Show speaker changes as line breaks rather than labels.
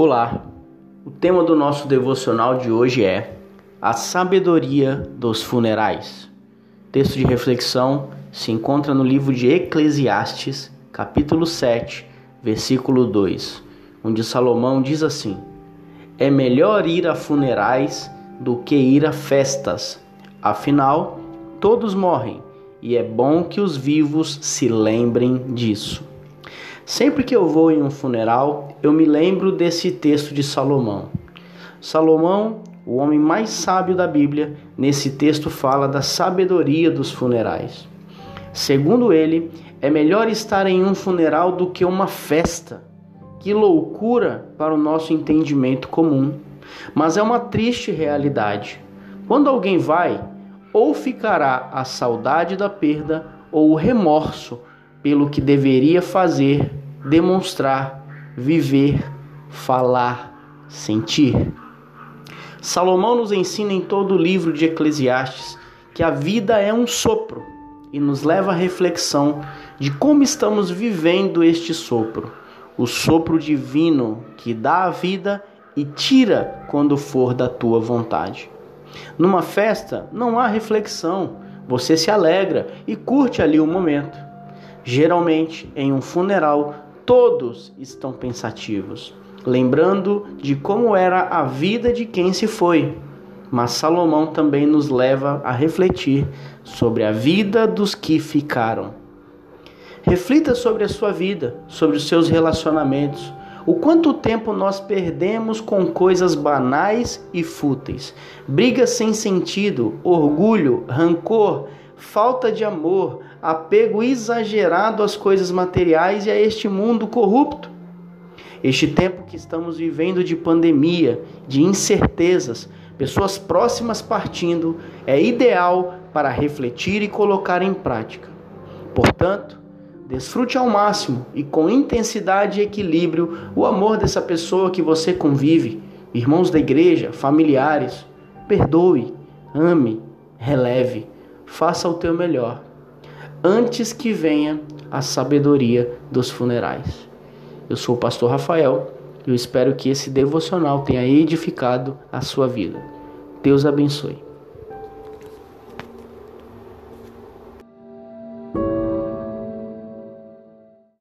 Olá, o tema do nosso devocional de hoje é A Sabedoria dos Funerais. Texto de reflexão se encontra no livro de Eclesiastes, capítulo 7, versículo 2, onde Salomão diz assim: É melhor ir a funerais do que ir a festas, afinal, todos morrem e é bom que os vivos se lembrem disso. Sempre que eu vou em um funeral, eu me lembro desse texto de Salomão. Salomão, o homem mais sábio da Bíblia, nesse texto fala da sabedoria dos funerais. Segundo ele, é melhor estar em um funeral do que uma festa. Que loucura para o nosso entendimento comum. Mas é uma triste realidade. Quando alguém vai, ou ficará a saudade da perda ou o remorso pelo que deveria fazer, demonstrar, viver, falar, sentir. Salomão nos ensina em todo o livro de Eclesiastes que a vida é um sopro e nos leva à reflexão de como estamos vivendo este sopro, o sopro divino que dá a vida e tira quando for da tua vontade. Numa festa não há reflexão, você se alegra e curte ali o momento. Geralmente, em um funeral, todos estão pensativos, lembrando de como era a vida de quem se foi. Mas Salomão também nos leva a refletir sobre a vida dos que ficaram. Reflita sobre a sua vida, sobre os seus relacionamentos, o quanto tempo nós perdemos com coisas banais e fúteis, brigas sem sentido, orgulho, rancor, falta de amor, apego exagerado às coisas materiais e a este mundo corrupto. Este tempo que estamos vivendo de pandemia, de incertezas, pessoas próximas partindo, é ideal para refletir e colocar em prática. Portanto, Desfrute ao máximo e com intensidade e equilíbrio o amor dessa pessoa que você convive, irmãos da igreja, familiares. Perdoe, ame, releve, faça o teu melhor, antes que venha a sabedoria dos funerais. Eu sou o pastor Rafael e eu espero que esse devocional tenha edificado a sua vida. Deus abençoe.